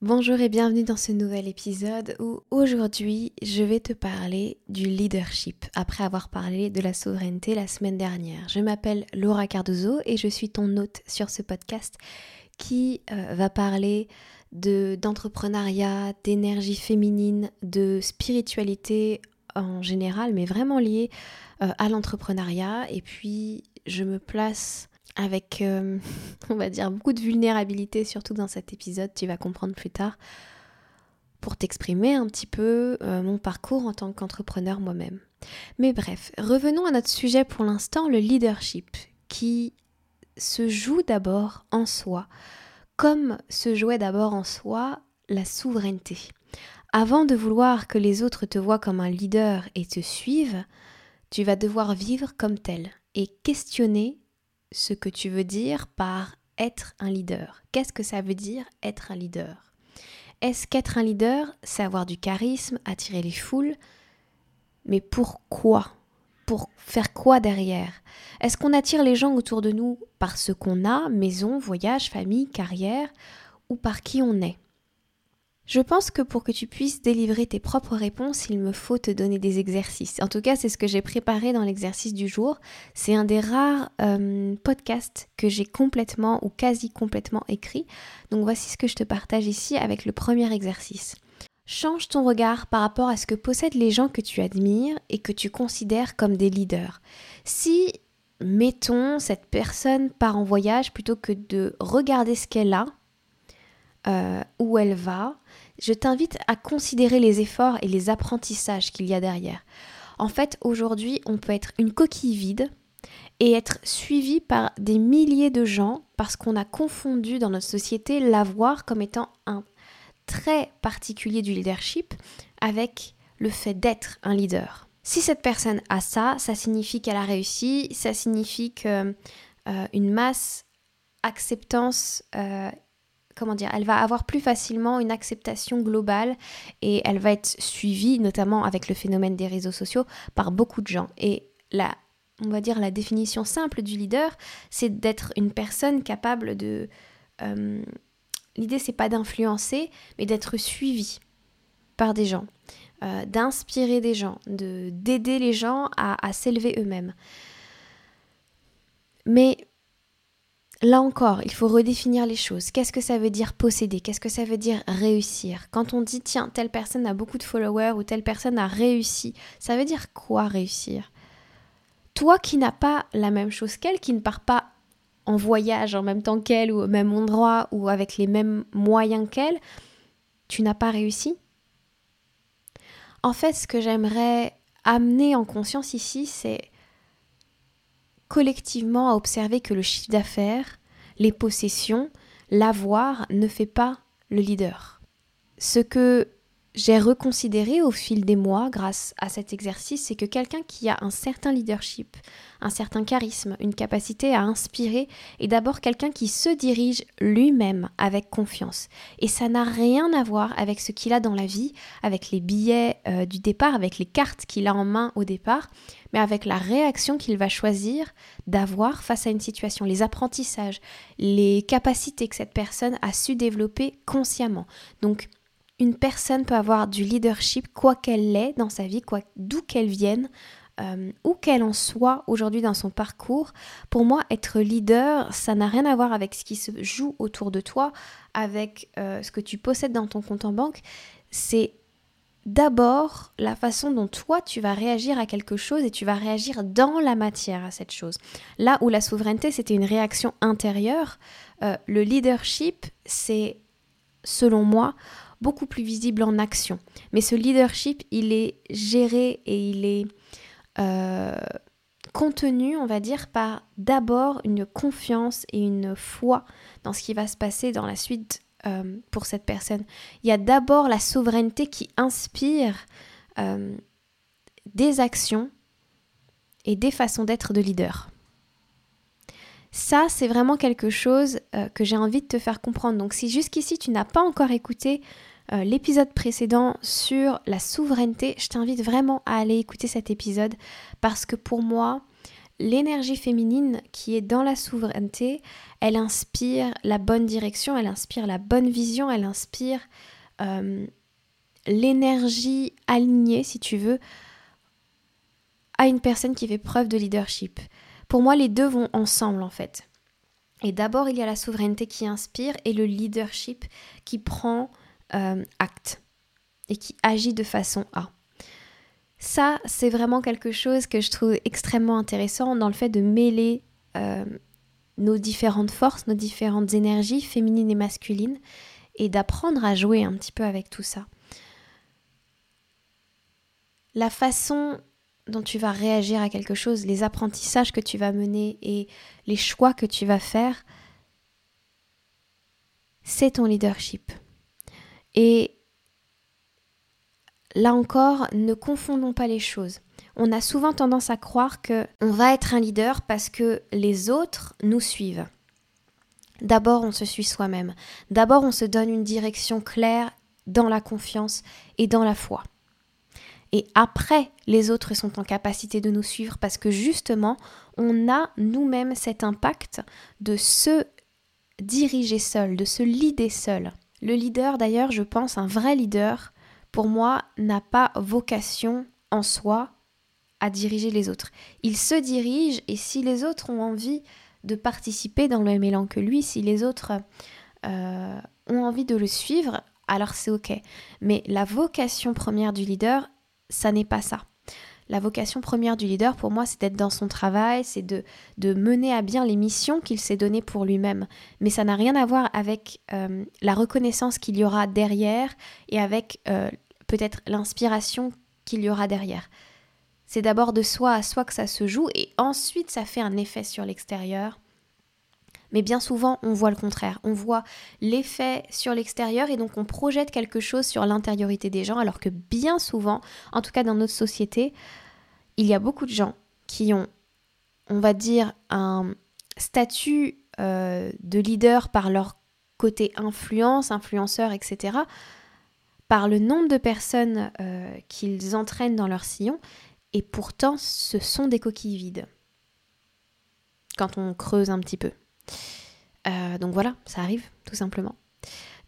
Bonjour et bienvenue dans ce nouvel épisode où aujourd'hui je vais te parler du leadership après avoir parlé de la souveraineté la semaine dernière. Je m'appelle Laura Cardozo et je suis ton hôte sur ce podcast qui euh, va parler de d'entrepreneuriat, d'énergie féminine, de spiritualité en général, mais vraiment lié euh, à l'entrepreneuriat. Et puis je me place avec, euh, on va dire, beaucoup de vulnérabilité, surtout dans cet épisode, tu vas comprendre plus tard, pour t'exprimer un petit peu euh, mon parcours en tant qu'entrepreneur moi-même. Mais bref, revenons à notre sujet pour l'instant, le leadership, qui se joue d'abord en soi, comme se jouait d'abord en soi la souveraineté. Avant de vouloir que les autres te voient comme un leader et te suivent, tu vas devoir vivre comme tel et questionner ce que tu veux dire par être un leader. Qu'est-ce que ça veut dire être un leader? Est-ce qu'être un leader, c'est avoir du charisme, attirer les foules? Mais pourquoi Pour faire quoi derrière? Est-ce qu'on attire les gens autour de nous par ce qu'on a, maison, voyage, famille, carrière, ou par qui on est? Je pense que pour que tu puisses délivrer tes propres réponses, il me faut te donner des exercices. En tout cas, c'est ce que j'ai préparé dans l'exercice du jour. C'est un des rares euh, podcasts que j'ai complètement ou quasi complètement écrit. Donc voici ce que je te partage ici avec le premier exercice. Change ton regard par rapport à ce que possèdent les gens que tu admires et que tu considères comme des leaders. Si, mettons, cette personne part en voyage plutôt que de regarder ce qu'elle a, euh, où elle va, je t'invite à considérer les efforts et les apprentissages qu'il y a derrière. En fait, aujourd'hui, on peut être une coquille vide et être suivi par des milliers de gens parce qu'on a confondu dans notre société l'avoir comme étant un trait particulier du leadership avec le fait d'être un leader. Si cette personne a ça, ça signifie qu'elle a réussi, ça signifie qu'une euh, masse acceptance euh, comment dire, elle va avoir plus facilement une acceptation globale et elle va être suivie, notamment avec le phénomène des réseaux sociaux, par beaucoup de gens. Et la, on va dire la définition simple du leader, c'est d'être une personne capable de. Euh, l'idée, c'est pas d'influencer, mais d'être suivi par des gens, euh, d'inspirer des gens, de d'aider les gens à, à s'élever eux-mêmes. Mais Là encore, il faut redéfinir les choses. Qu'est-ce que ça veut dire posséder? Qu'est-ce que ça veut dire réussir? Quand on dit tiens, telle personne a beaucoup de followers ou telle personne a réussi, ça veut dire quoi réussir? Toi qui n'as pas la même chose qu'elle, qui ne part pas en voyage en même temps qu'elle ou au même endroit ou avec les mêmes moyens qu'elle, tu n'as pas réussi? En fait, ce que j'aimerais amener en conscience ici, c'est collectivement à observer que le chiffre d'affaires, les possessions, l'avoir ne fait pas le leader. Ce que j'ai reconsidéré au fil des mois grâce à cet exercice, c'est que quelqu'un qui a un certain leadership, un certain charisme, une capacité à inspirer, est d'abord quelqu'un qui se dirige lui-même avec confiance. Et ça n'a rien à voir avec ce qu'il a dans la vie, avec les billets euh, du départ, avec les cartes qu'il a en main au départ, mais avec la réaction qu'il va choisir d'avoir face à une situation, les apprentissages, les capacités que cette personne a su développer consciemment. Donc, une personne peut avoir du leadership, quoi qu'elle l'ait dans sa vie, quoi, d'où qu'elle vienne, euh, où qu'elle en soit aujourd'hui dans son parcours. Pour moi, être leader, ça n'a rien à voir avec ce qui se joue autour de toi, avec euh, ce que tu possèdes dans ton compte en banque. C'est d'abord la façon dont toi tu vas réagir à quelque chose et tu vas réagir dans la matière à cette chose. Là où la souveraineté c'était une réaction intérieure, euh, le leadership c'est selon moi beaucoup plus visible en action. Mais ce leadership il est géré et il est euh, contenu, on va dire, par d'abord une confiance et une foi dans ce qui va se passer dans la suite euh, pour cette personne. Il y a d'abord la souveraineté qui inspire euh, des actions et des façons d'être de leader. Ça, c'est vraiment quelque chose euh, que j'ai envie de te faire comprendre. Donc si jusqu'ici tu n'as pas encore écouté l'épisode précédent sur la souveraineté, je t'invite vraiment à aller écouter cet épisode parce que pour moi, l'énergie féminine qui est dans la souveraineté, elle inspire la bonne direction, elle inspire la bonne vision, elle inspire euh, l'énergie alignée, si tu veux, à une personne qui fait preuve de leadership. Pour moi, les deux vont ensemble en fait. Et d'abord, il y a la souveraineté qui inspire et le leadership qui prend euh, acte et qui agit de façon A. Ça, c'est vraiment quelque chose que je trouve extrêmement intéressant dans le fait de mêler euh, nos différentes forces, nos différentes énergies féminines et masculines, et d'apprendre à jouer un petit peu avec tout ça. La façon dont tu vas réagir à quelque chose, les apprentissages que tu vas mener et les choix que tu vas faire, c'est ton leadership. Et là encore, ne confondons pas les choses. On a souvent tendance à croire que on va être un leader parce que les autres nous suivent. D'abord, on se suit soi-même. D'abord, on se donne une direction claire dans la confiance et dans la foi. Et après, les autres sont en capacité de nous suivre parce que justement, on a nous-mêmes cet impact de se diriger seul, de se leader seul. Le leader, d'ailleurs, je pense, un vrai leader, pour moi, n'a pas vocation en soi à diriger les autres. Il se dirige et si les autres ont envie de participer dans le même élan que lui, si les autres euh, ont envie de le suivre, alors c'est ok. Mais la vocation première du leader, ça n'est pas ça. La vocation première du leader, pour moi, c'est d'être dans son travail, c'est de, de, mener à bien les missions qu'il s'est données pour lui-même. Mais ça n'a rien à voir avec euh, la reconnaissance qu'il y aura derrière et avec euh, peut-être l'inspiration qu'il y aura derrière. C'est d'abord de soi à soi que ça se joue et ensuite ça fait un effet sur l'extérieur mais bien souvent, on voit le contraire. On voit l'effet sur l'extérieur et donc on projette quelque chose sur l'intériorité des gens, alors que bien souvent, en tout cas dans notre société, il y a beaucoup de gens qui ont, on va dire, un statut euh, de leader par leur côté influence, influenceur, etc., par le nombre de personnes euh, qu'ils entraînent dans leur sillon, et pourtant ce sont des coquilles vides quand on creuse un petit peu. Euh, donc voilà, ça arrive tout simplement.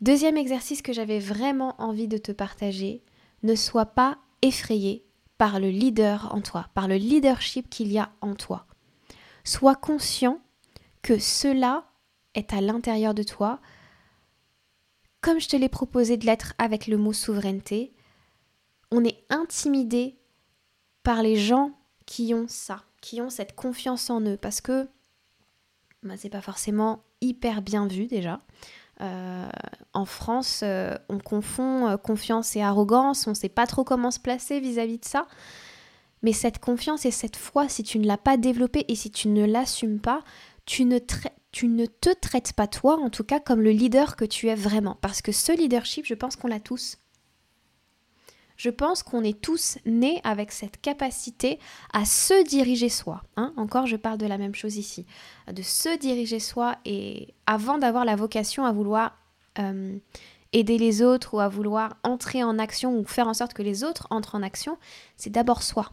Deuxième exercice que j'avais vraiment envie de te partager, ne sois pas effrayé par le leader en toi, par le leadership qu'il y a en toi. Sois conscient que cela est à l'intérieur de toi, comme je te l'ai proposé de l'être avec le mot souveraineté. On est intimidé par les gens qui ont ça, qui ont cette confiance en eux, parce que bah, c'est pas forcément hyper bien vu déjà. Euh, en France, euh, on confond euh, confiance et arrogance, on sait pas trop comment se placer vis-à-vis de ça. Mais cette confiance et cette foi, si tu ne l'as pas développée et si tu ne l'assumes pas, tu ne, tu ne te traites pas toi, en tout cas, comme le leader que tu es vraiment. Parce que ce leadership, je pense qu'on l'a tous je pense qu'on est tous nés avec cette capacité à se diriger soi. Hein. Encore, je parle de la même chose ici, de se diriger soi et avant d'avoir la vocation à vouloir euh, aider les autres ou à vouloir entrer en action ou faire en sorte que les autres entrent en action, c'est d'abord soi.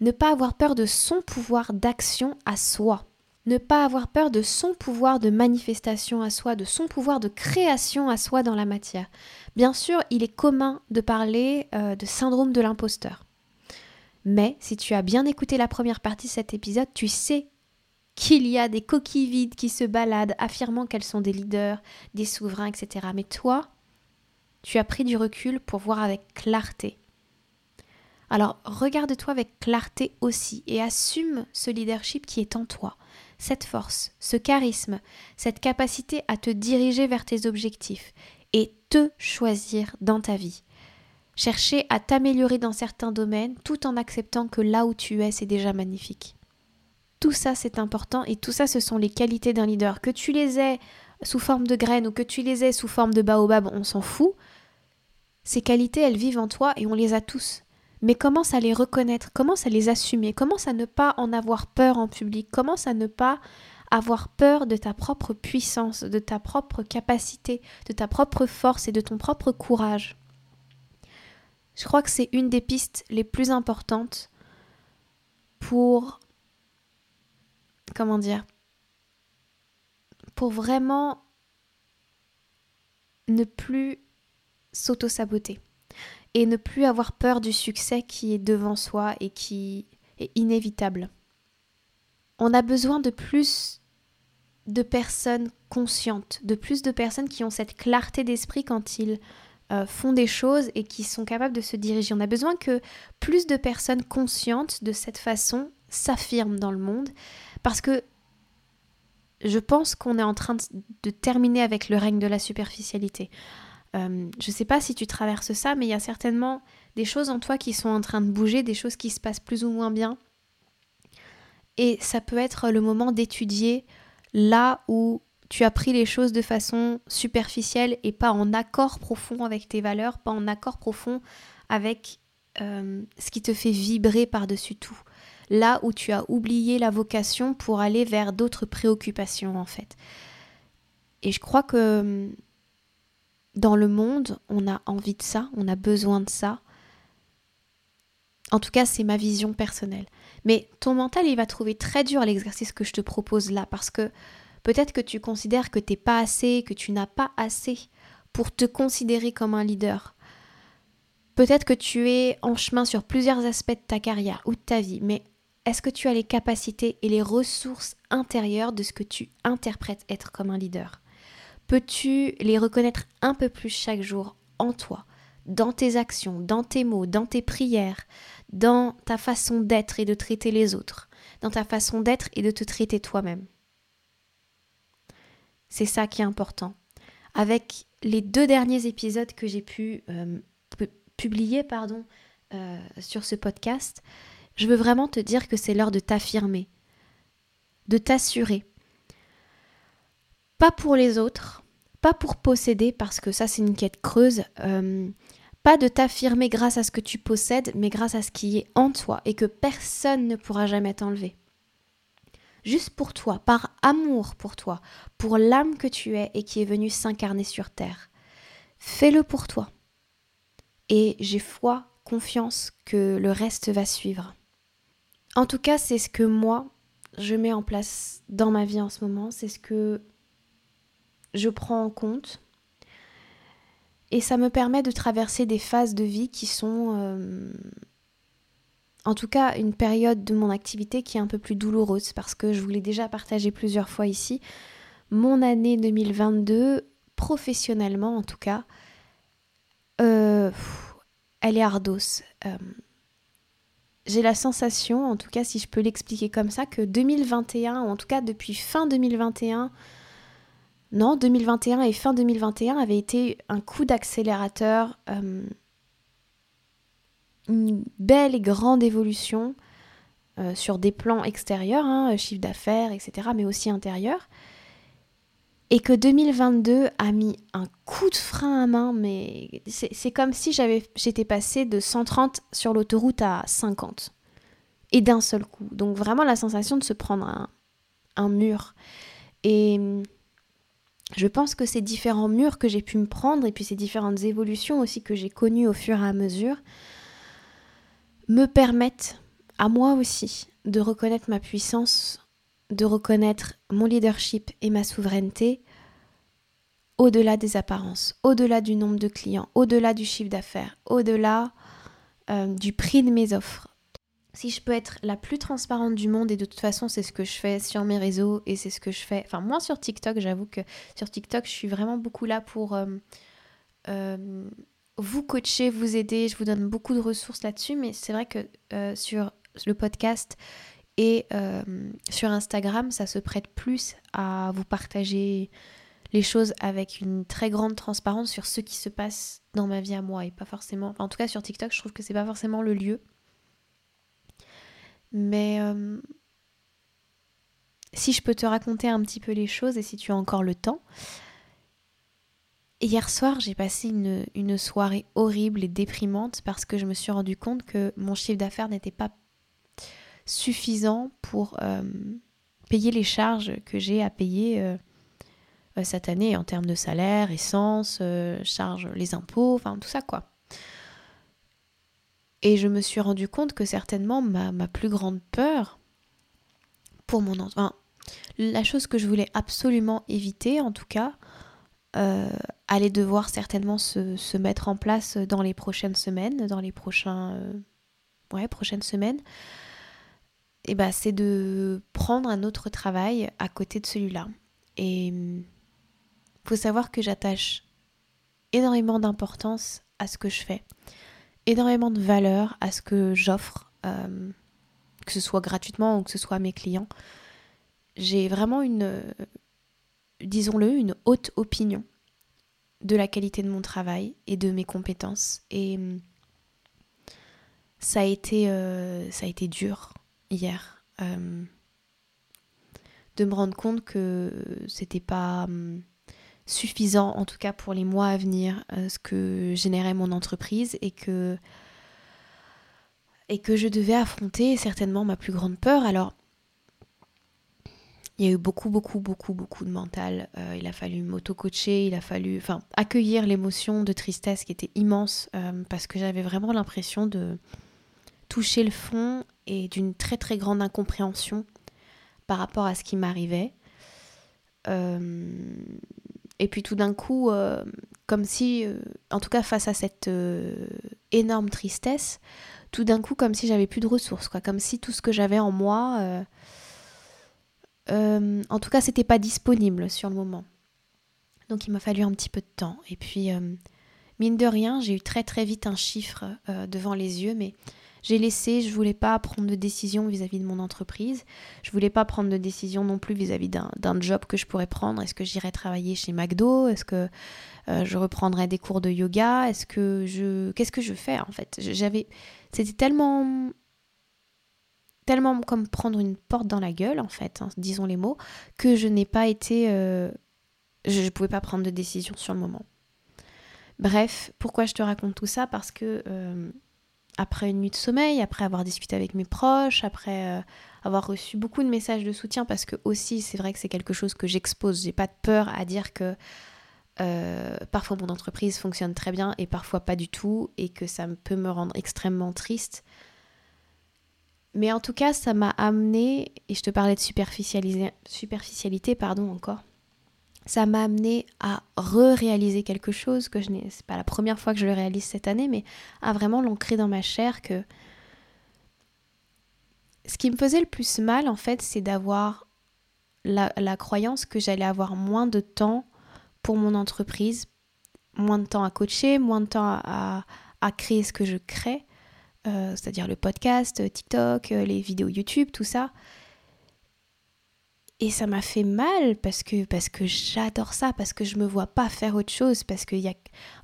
Ne pas avoir peur de son pouvoir d'action à soi ne pas avoir peur de son pouvoir de manifestation à soi, de son pouvoir de création à soi dans la matière. Bien sûr, il est commun de parler euh, de syndrome de l'imposteur. Mais si tu as bien écouté la première partie de cet épisode, tu sais qu'il y a des coquilles vides qui se baladent affirmant qu'elles sont des leaders, des souverains, etc. Mais toi, tu as pris du recul pour voir avec clarté. Alors regarde-toi avec clarté aussi et assume ce leadership qui est en toi cette force, ce charisme, cette capacité à te diriger vers tes objectifs et te choisir dans ta vie. Chercher à t'améliorer dans certains domaines tout en acceptant que là où tu es, c'est déjà magnifique. Tout ça, c'est important et tout ça, ce sont les qualités d'un leader. Que tu les aies sous forme de graines ou que tu les aies sous forme de baobab, on s'en fout. Ces qualités, elles vivent en toi et on les a tous mais commence à les reconnaître, commence à les assumer, commence à ne pas en avoir peur en public, commence à ne pas avoir peur de ta propre puissance, de ta propre capacité, de ta propre force et de ton propre courage? Je crois que c'est une des pistes les plus importantes pour comment dire, pour vraiment ne plus s'auto-saboter et ne plus avoir peur du succès qui est devant soi et qui est inévitable. On a besoin de plus de personnes conscientes, de plus de personnes qui ont cette clarté d'esprit quand ils euh, font des choses et qui sont capables de se diriger. On a besoin que plus de personnes conscientes de cette façon s'affirment dans le monde parce que je pense qu'on est en train de, terminer avec le règne de la superficialité. Euh, je ne sais pas si tu traverses ça, mais il y a certainement des choses en toi qui sont en train de bouger, des choses qui se passent plus ou moins bien. Et ça peut être le moment d'étudier là où tu as pris les choses de façon superficielle et pas en accord profond avec tes valeurs, pas en accord profond avec euh, ce qui te fait vibrer par-dessus tout là où tu as oublié la vocation pour aller vers d'autres préoccupations en fait. Et je crois que hum, dans le monde, on a envie de ça, on a besoin de ça. En tout cas, c'est ma vision personnelle. Mais ton mental, il va trouver très dur l'exercice que je te propose là, parce que peut-être que tu considères que t'es pas assez, que tu n'as pas assez pour te considérer comme un leader. Peut-être que tu es en chemin sur plusieurs aspects de ta carrière ou de ta vie, mais est-ce que tu as les capacités et les ressources intérieures de ce que tu interprètes être comme un leader? Peux-tu les reconnaître un peu plus chaque jour en toi, dans tes actions, dans tes mots, dans tes prières, dans ta façon d'être et de traiter les autres, dans ta façon d'être et de te traiter toi-même? C'est ça qui est important. Avec les deux derniers épisodes que j'ai pu euh, publier pardon, euh, sur ce podcast, je veux vraiment te dire que c'est l'heure de t'affirmer, de t'assurer. Pas pour les autres, pas pour posséder, parce que ça c'est une quête creuse, euh, pas de t'affirmer grâce à ce que tu possèdes, mais grâce à ce qui est en toi et que personne ne pourra jamais t'enlever. Juste pour toi, par amour pour toi, pour l'âme que tu es et qui est venue s'incarner sur terre. Fais-le pour toi. Et j'ai foi, confiance que le reste va suivre. En tout cas, c'est ce que moi, je mets en place dans ma vie en ce moment. C'est ce que je prends en compte. Et ça me permet de traverser des phases de vie qui sont, euh, en tout cas, une période de mon activité qui est un peu plus douloureuse parce que je vous l'ai déjà partagé plusieurs fois ici. Mon année 2022, professionnellement en tout cas, euh, elle est ardos. Euh, j'ai la sensation, en tout cas si je peux l'expliquer comme ça, que 2021, ou en tout cas depuis fin 2021, non, 2021 et fin 2021 avaient été un coup d'accélérateur, euh, une belle et grande évolution euh, sur des plans extérieurs, hein, chiffre d'affaires, etc., mais aussi intérieurs. Et que 2022 a mis un coup de frein à main, mais c'est comme si j'étais passée de 130 sur l'autoroute à 50. Et d'un seul coup. Donc vraiment la sensation de se prendre un, un mur. Et je pense que ces différents murs que j'ai pu me prendre, et puis ces différentes évolutions aussi que j'ai connues au fur et à mesure, me permettent à moi aussi de reconnaître ma puissance de reconnaître mon leadership et ma souveraineté au-delà des apparences, au-delà du nombre de clients, au-delà du chiffre d'affaires, au-delà euh, du prix de mes offres. Si je peux être la plus transparente du monde, et de toute façon c'est ce que je fais sur mes réseaux et c'est ce que je fais, enfin moi sur TikTok, j'avoue que sur TikTok je suis vraiment beaucoup là pour euh, euh, vous coacher, vous aider, je vous donne beaucoup de ressources là-dessus, mais c'est vrai que sur le podcast, et euh, sur Instagram, ça se prête plus à vous partager les choses avec une très grande transparence sur ce qui se passe dans ma vie à moi et pas forcément. en tout cas, sur TikTok, je trouve que c'est pas forcément le lieu. Mais euh, si je peux te raconter un petit peu les choses et si tu as encore le temps. Hier soir, j'ai passé une, soirée horrible et déprimante parce que je me suis rendu compte que mon chiffre d'affaires n'était pas suffisant pour euh, payer les charges que j'ai à payer euh, cette année en termes de salaire, essence, charges, les impôts, enfin tout ça quoi. Et je me suis rendu compte que certainement ma, plus grande peur pour mon enfant, la chose que je voulais absolument éviter, en tout cas, euh, allait devoir certainement se, mettre en place dans les prochaines semaines, dans les prochains, euh, ouais, prochaines semaines. Et ben, c'est de prendre un autre travail à côté de celui-là. Et il faut savoir que j'attache énormément d'importance à ce que je fais, énormément de valeur à ce que j'offre, euh, que ce soit gratuitement ou que ce soit à mes clients. J'ai vraiment une, disons-le, une haute opinion de la qualité de mon travail et de mes compétences. Et ça a été, euh, ça a été dur hier euh, de me rendre compte que c'était pas hum, suffisant, en tout cas pour les mois à venir, euh, ce que générait mon entreprise et que et que je devais affronter certainement ma plus grande peur. Alors il y a eu beaucoup, beaucoup, beaucoup, beaucoup de mental. Euh, il a fallu m'auto-coacher, il a fallu accueillir l'émotion de tristesse qui était immense euh, parce que j'avais vraiment l'impression de toucher le fond et d'une très, très grande incompréhension par rapport à ce qui m'arrivait. Et puis tout d'un coup, comme si, en tout cas face à cette énorme tristesse, tout d'un coup comme si j'avais plus de ressources, quoi, comme si tout ce que j'avais en moi euh, en tout cas, c'était pas disponible sur le moment. Donc il m'a fallu un petit peu de temps. Et puis, euh, mine de rien, j'ai eu très très vite un chiffre euh, devant les yeux, mais j'ai laissé, je voulais pas prendre de décision vis-à-vis de mon entreprise. Je voulais pas prendre de décision non plus vis-à-vis d'un job que je pourrais prendre. Est-ce que j'irais travailler chez McDo? Est-ce que je reprendrais des cours de yoga? Est-ce que je. Qu'est-ce que je fais en fait? J'avais. C'était tellement tellement comme prendre une porte dans la gueule, en fait, hein, disons les mots, que je n'ai pas été... Euh, je ne pouvais pas prendre de décision sur le moment. Bref, pourquoi je te raconte tout ça? Parce que euh, après une nuit de sommeil, après avoir discuté avec mes proches, après euh, avoir reçu beaucoup de messages de soutien, parce que aussi c'est vrai que c'est quelque chose que j'expose, j'ai pas de peur à dire que parfois mon entreprise fonctionne très bien et parfois pas du tout, et que ça peut me rendre extrêmement triste. Mais en tout cas, ça m'a amené, et je te parlais de superficialité, pardon encore, ça m'a amené à re-réaliser quelque chose que je n'ai, pas la première fois que je le réalise cette année, mais à vraiment l'ancrer dans ma chair que ce qui me faisait le plus mal en fait, c'est d'avoir la, croyance que j'allais avoir moins de temps pour mon entreprise, moins de temps à coacher, moins de temps à créer ce que je crée, euh, c'est-à-dire le podcast, euh, TikTok, euh, les vidéos YouTube, tout ça. Et ça m'a fait mal parce que, j'adore ça, parce que je me vois pas faire autre chose, parce que y a,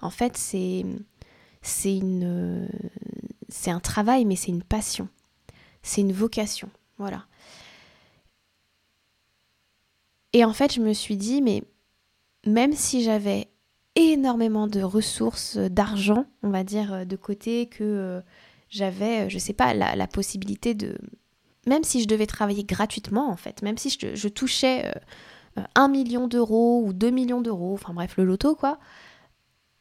en fait c'est c'est une c'est un travail, mais c'est une passion, c'est une vocation, voilà. Et en fait, je me suis dit, mais même si j'avais énormément de ressources, d'argent, on va dire, de côté, que j'avais, euh, je sais pas, la, possibilité de... Même si je devais travailler gratuitement, en fait, même si je, touchais euh, euh, un million d'euros ou 2 millions d'euros, enfin bref, le loto, quoi,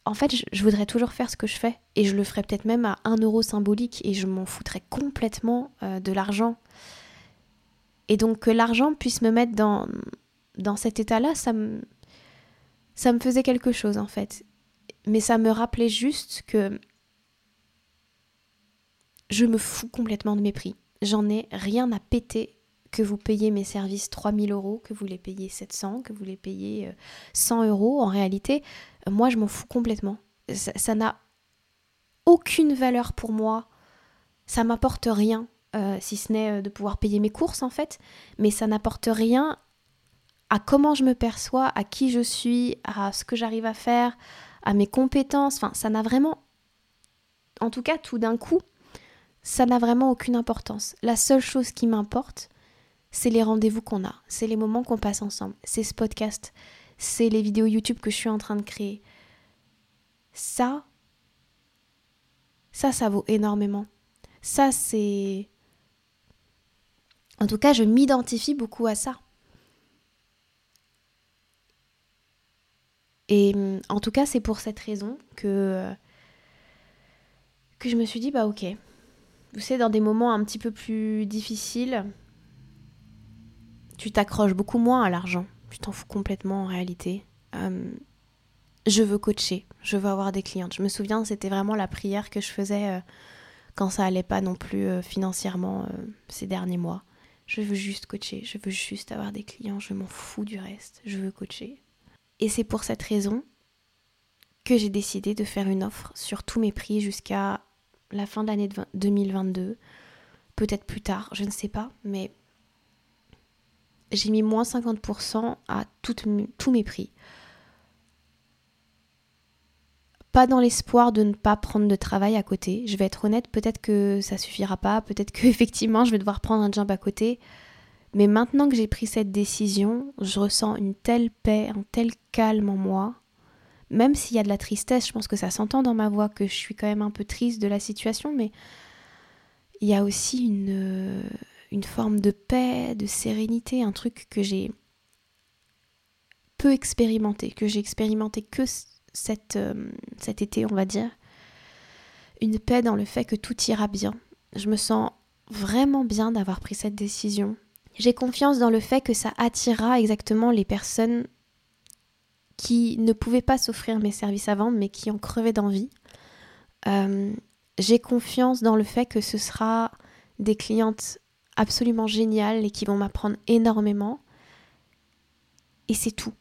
en fait, je, voudrais toujours faire ce que je fais. Et je le ferais peut-être même à 1 euro symbolique et je m'en foutrais complètement de l'argent. Et donc que l'argent puisse me mettre dans, dans cet état-là, ça me, ça me faisait quelque chose en fait. Mais ça me rappelait juste que je me fous complètement de mes prix. J'en ai rien à péter que vous payez mes services 3000 euros, que vous les payez 700, que vous les payez 100 euh, euros. En réalité, euh, moi, je m'en fous complètement. Ça n'a aucune valeur pour moi. Ça m'apporte rien, euh, si ce n'est de pouvoir payer mes courses, en fait. Mais ça n'apporte rien à comment je me perçois, à qui je suis, à ce que j'arrive à faire, à mes compétences. Enfin, ça n'a vraiment... En tout cas, tout d'un coup, ça n'a vraiment aucune importance. La seule chose qui m'importe, c'est les rendez-vous qu'on a, c'est les moments qu'on passe ensemble, c'est ce podcast, c'est les vidéos YouTube que je suis en train de créer. Ça, ça, ça vaut énormément. Ça, c'est... En tout cas, je m'identifie beaucoup à ça. Et en tout cas, c'est pour cette raison que, que je me suis dit, bah ok, vous savez, dans des moments un petit peu plus difficiles, tu t'accroches beaucoup moins à l'argent. Tu t'en fous complètement en réalité. Euh, je veux coacher, je veux avoir des clientes. Je me souviens, c'était vraiment la prière que je faisais euh, quand ça allait pas non plus euh, financièrement ces derniers mois. Je veux juste coacher, je veux juste avoir des clients, je m'en fous du reste, je veux coacher. Et c'est pour cette raison que j'ai décidé de faire une offre sur tous mes prix jusqu'à la fin de l'année 2022, peut-être plus tard, je ne sais pas, mais j'ai mis moins 50% à tous mes prix. Pas dans l'espoir de ne pas prendre de travail à côté. Je vais être honnête, peut-être que ça suffira pas, peut-être qu'effectivement je vais devoir prendre un job à côté. Mais maintenant que j'ai pris cette décision, je ressens une telle paix, un tel calme en moi. Même s'il y a de la tristesse, je pense que ça s'entend dans ma voix que je suis quand même un peu triste de la situation, mais il y a aussi une, une forme de paix, de sérénité, un truc que j'ai peu expérimenté, que j'ai expérimenté que euh, cet été, on va dire. Une paix dans le fait que tout ira bien. Je me sens vraiment bien d'avoir pris cette décision. J'ai confiance dans le fait que ça attirera exactement les personnes qui ne pouvaient pas s'offrir mes services avant, mais qui ont crevé d'envie. Euh, j'ai confiance dans le fait que ce sera des clientes absolument géniales et qui vont m'apprendre énormément. Et c'est tout.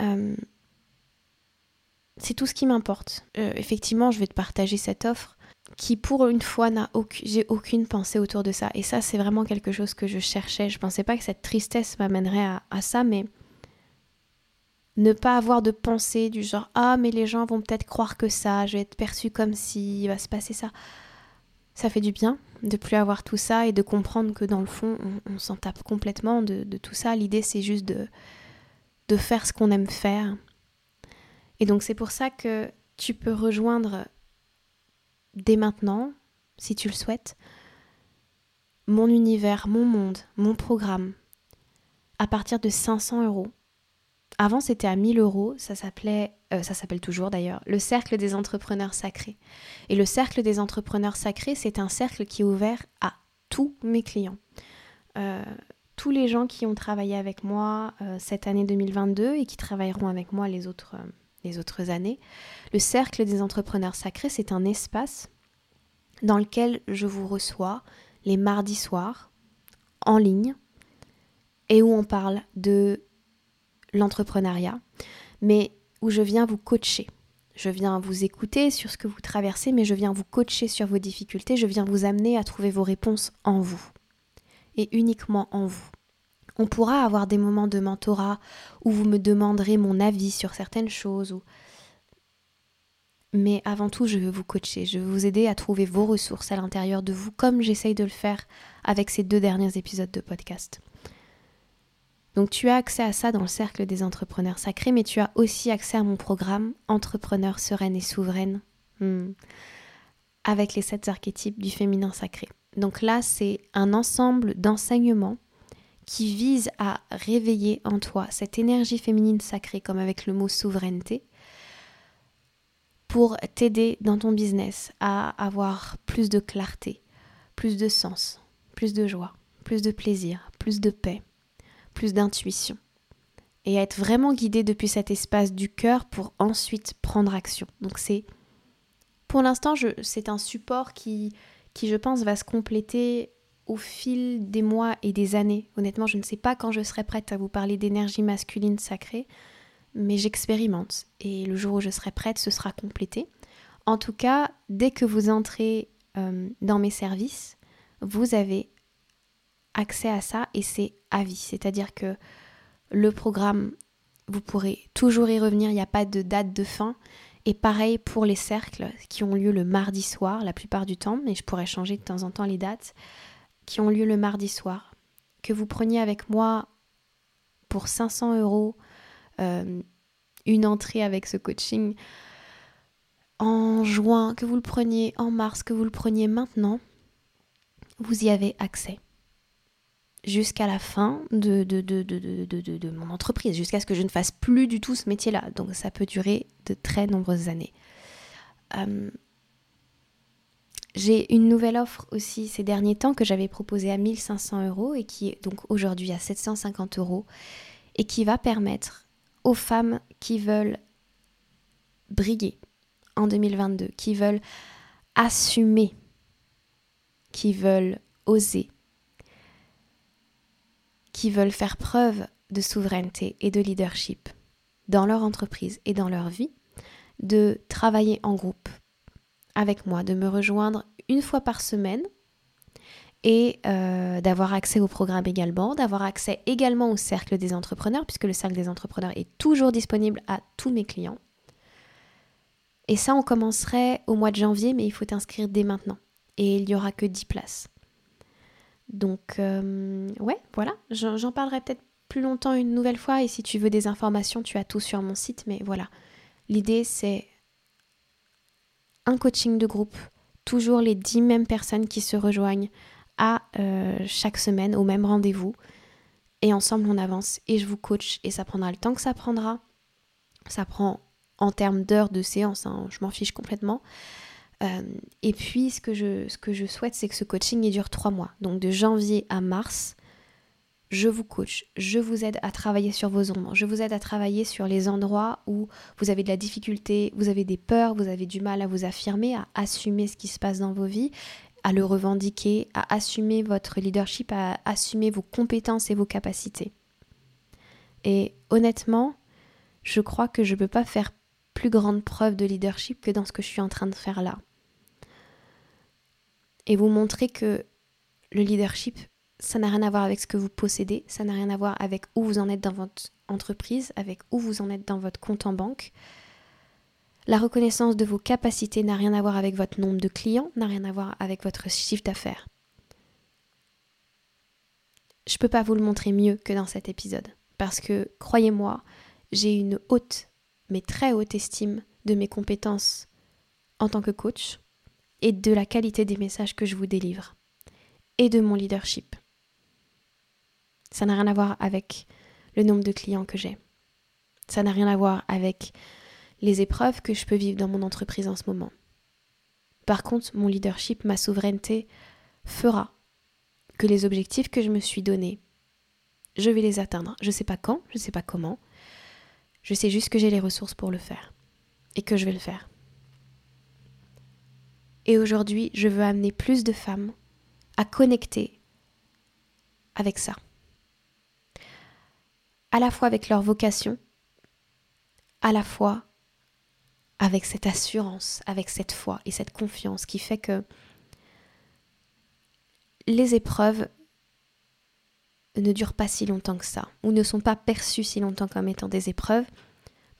Euh, c'est tout ce qui m'importe. Euh, effectivement, je vais te partager cette offre qui, pour une fois, n'a aucune, j'ai aucune pensée autour de ça. Et ça, c'est vraiment quelque chose que je cherchais. Je pensais pas que cette tristesse m'amènerait à ça, mais ne pas avoir de pensée du genre ah mais les gens vont peut-être croire que ça, je vais être perçue comme si il va se passer ça ça fait du bien de plus avoir tout ça et de comprendre que dans le fond, on, s'en tape complètement de, tout ça. L'idée, c'est juste de, de faire ce qu'on aime faire. Et donc, c'est pour ça que tu peux rejoindre dès maintenant, si tu le souhaites, mon univers, mon monde, mon programme, à partir de 500 euros. Avant, c'était à 1000 euros. Ça s'appelait, euh, ça s'appelle toujours d'ailleurs, le cercle des entrepreneurs sacrés. Et le cercle des entrepreneurs sacrés, c'est un cercle qui est ouvert à tous mes clients. Euh, tous les gens qui ont travaillé avec moi euh, cette année 2022 et qui travailleront avec moi les autres, les autres années. Le cercle des entrepreneurs sacrés, c'est un espace dans lequel je vous reçois les mardis soirs en ligne et où on parle de l'entrepreneuriat, mais où je viens vous coacher. Je viens vous écouter sur ce que vous traversez, mais je viens vous coacher sur vos difficultés, je viens vous amener à trouver vos réponses en vous, et uniquement en vous. On pourra avoir des moments de mentorat où vous me demanderez mon avis sur certaines choses, mais avant tout, je veux vous coacher, je veux vous aider à trouver vos ressources à l'intérieur de vous, comme j'essaye de le faire avec ces deux derniers épisodes de podcast. Donc tu as accès à ça dans le cercle des entrepreneurs sacrés, mais tu as aussi accès à mon programme Entrepreneur sereine et souveraine, hmm. avec les sept archétypes du féminin sacré. Donc là, c'est un ensemble d'enseignements qui visent à réveiller en toi cette énergie féminine sacrée, comme avec le mot souveraineté, pour t'aider dans ton business à avoir plus de clarté, plus de sens, plus de joie, plus de plaisir, plus de paix plus d'intuition et à être vraiment guidé depuis cet espace du cœur pour ensuite prendre action. Donc c'est pour l'instant c'est un support qui qui je pense va se compléter au fil des mois et des années. Honnêtement, je ne sais pas quand je serai prête à vous parler d'énergie masculine sacrée, mais j'expérimente et le jour où je serai prête, ce sera complété. En tout cas, dès que vous entrez euh, dans mes services, vous avez accès à ça et c'est C'est-à-dire que le programme, vous pourrez toujours y revenir, il n'y a pas de date de fin. Et pareil pour les cercles qui ont lieu le mardi soir la plupart du temps, mais je pourrais changer de temps en temps les dates, qui ont lieu le mardi soir. Que vous preniez avec moi pour 500 euros euh, une entrée avec ce coaching en juin, que vous le preniez en mars, que vous le preniez maintenant, vous y avez accès jusqu'à la fin de, mon entreprise, jusqu'à ce que je ne fasse plus du tout ce métier-là. Donc ça peut durer de très nombreuses années. Euh, J'ai une nouvelle offre aussi ces derniers temps que j'avais proposée à 1500 euros et qui est donc aujourd'hui à 750 euros et qui va permettre aux femmes qui veulent briguer en 2022, qui veulent assumer, qui veulent oser, qui veulent faire preuve de souveraineté et de leadership dans leur entreprise et dans leur vie, de travailler en groupe avec moi, de me rejoindre une fois par semaine et euh, d'avoir accès au programme également, d'avoir accès également au cercle des entrepreneurs, puisque le cercle des entrepreneurs est toujours disponible à tous mes clients. Et ça, on commencerait au mois de janvier, mais il faut t'inscrire dès maintenant. Et il n'y aura que 10 places. Donc, euh, ouais, voilà, j'en parlerai peut-être plus longtemps une nouvelle fois. Et si tu veux des informations, tu as tout sur mon site. Mais voilà, l'idée, c'est un coaching de groupe, toujours les 10 mêmes personnes qui se rejoignent à euh, chaque semaine au même rendez-vous. Et ensemble, on avance et je vous coach et ça prendra le temps que ça prendra. Ça prend en termes d'heures de séance, hein, je m'en fiche complètement. Euh, et puis, ce que je, ce que je souhaite, c'est que ce coaching dure trois mois. Donc, de janvier à mars, je vous coach, je vous aide à travailler sur vos ombres, je vous aide à travailler sur les endroits où vous avez de la difficulté, vous avez des peurs, vous avez du mal à vous affirmer, à assumer ce qui se passe dans vos vies, à le revendiquer, à assumer votre leadership, à assumer vos compétences et vos capacités. Et honnêtement, je crois que je ne peux pas faire plus grande preuve de leadership que dans ce que je suis en train de faire là. Et vous montrer que le leadership, ça n'a rien à voir avec ce que vous possédez, ça n'a rien à voir avec où vous en êtes dans votre entreprise, avec où vous en êtes dans votre compte en banque. La reconnaissance de vos capacités n'a rien à voir avec votre nombre de clients, n'a rien à voir avec votre chiffre d'affaires. Je ne peux pas vous le montrer mieux que dans cet épisode, parce que, croyez-moi, j'ai une haute mais très haute estime de mes compétences en tant que coach et de la qualité des messages que je vous délivre et de mon leadership. Ça n'a rien à voir avec le nombre de clients que j'ai. Ça n'a rien à voir avec les épreuves que je peux vivre dans mon entreprise en ce moment. Par contre, mon leadership, ma souveraineté fera que les objectifs que je me suis donnés, je vais les atteindre. Je ne sais pas quand, je ne sais pas comment, je sais juste que j'ai les ressources pour le faire et que je vais le faire. Et aujourd'hui, je veux amener plus de femmes à connecter avec ça. À la fois avec leur vocation, à la fois avec cette assurance, avec cette foi et cette confiance qui fait que les épreuves ne durent pas si longtemps que ça, ou ne sont pas perçus si longtemps comme étant des épreuves,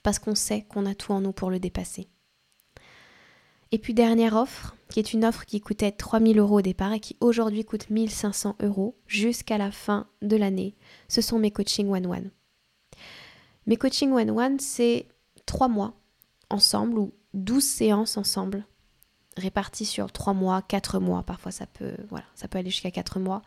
parce qu'on sait qu'on a tout en nous pour le dépasser. Et puis dernière offre, qui est une offre qui coûtait 3000 euros au départ et qui aujourd'hui coûte 1500 euros jusqu'à la fin de l'année, ce sont mes coachings one-one. Mes coachings one-one, c'est 3 mois ensemble ou 12 séances ensemble, réparties sur 3 mois, 4 mois, parfois ça peut, ça peut aller jusqu'à 4 mois,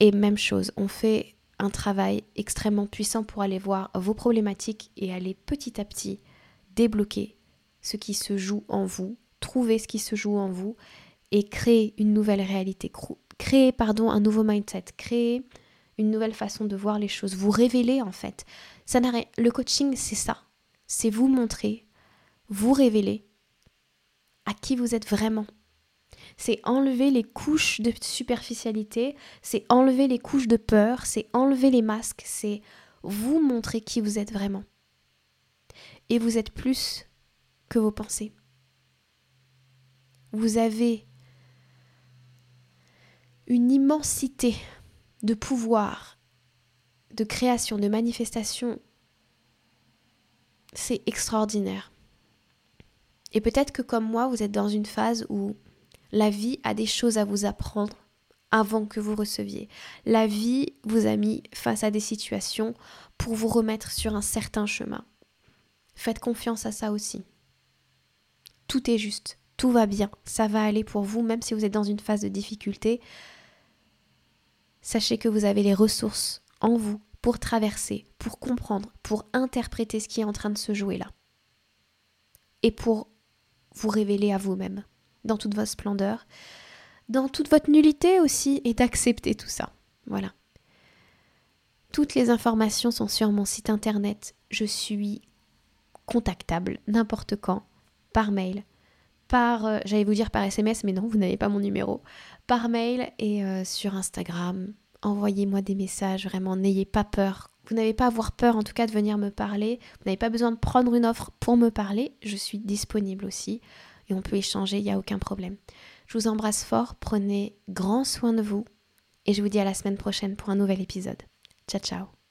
et même chose, on fait un travail extrêmement puissant pour aller voir vos problématiques et aller petit à petit débloquer ce qui se joue en vous, trouver ce qui se joue en vous et créer une nouvelle réalité, créer pardon un nouveau mindset, créer une nouvelle façon de voir les choses, vous révéler en fait. Ça le coaching c'est ça, c'est vous montrer, vous révéler à qui vous êtes vraiment c'est enlever les couches de superficialité, c'est enlever les couches de peur, c'est enlever les masques, c'est vous montrer qui vous êtes vraiment. Et vous êtes plus que vos pensées. Vous avez une immensité de pouvoir, de création, de manifestation. C'est extraordinaire. Et peut-être que comme moi, vous êtes dans une phase où la vie a des choses à vous apprendre avant que vous receviez. La vie vous a mis face à des situations pour vous remettre sur un certain chemin. Faites confiance à ça aussi. Tout est juste, tout va bien, ça va aller pour vous, même si vous êtes dans une phase de difficulté. Sachez que vous avez les ressources en vous pour traverser, pour comprendre, pour interpréter ce qui est en train de se jouer là. Et pour vous révéler à vous-même, dans toute votre splendeur, dans toute votre nullité aussi, et d'accepter tout ça. Voilà. Toutes les informations sont sur mon site internet. Je suis contactable n'importe quand, par mail, par, euh, j'allais vous dire par SMS, mais non, vous n'avez pas mon numéro, par mail et euh, sur Instagram. Envoyez-moi des messages, vraiment, n'ayez pas peur. Vous n'avez pas à avoir peur en tout cas de venir me parler. Vous n'avez pas besoin de prendre une offre pour me parler. Je suis disponible aussi et on peut échanger, il n'y a aucun problème. Je vous embrasse fort, prenez grand soin de vous et je vous dis à la semaine prochaine pour un nouvel épisode. Ciao ciao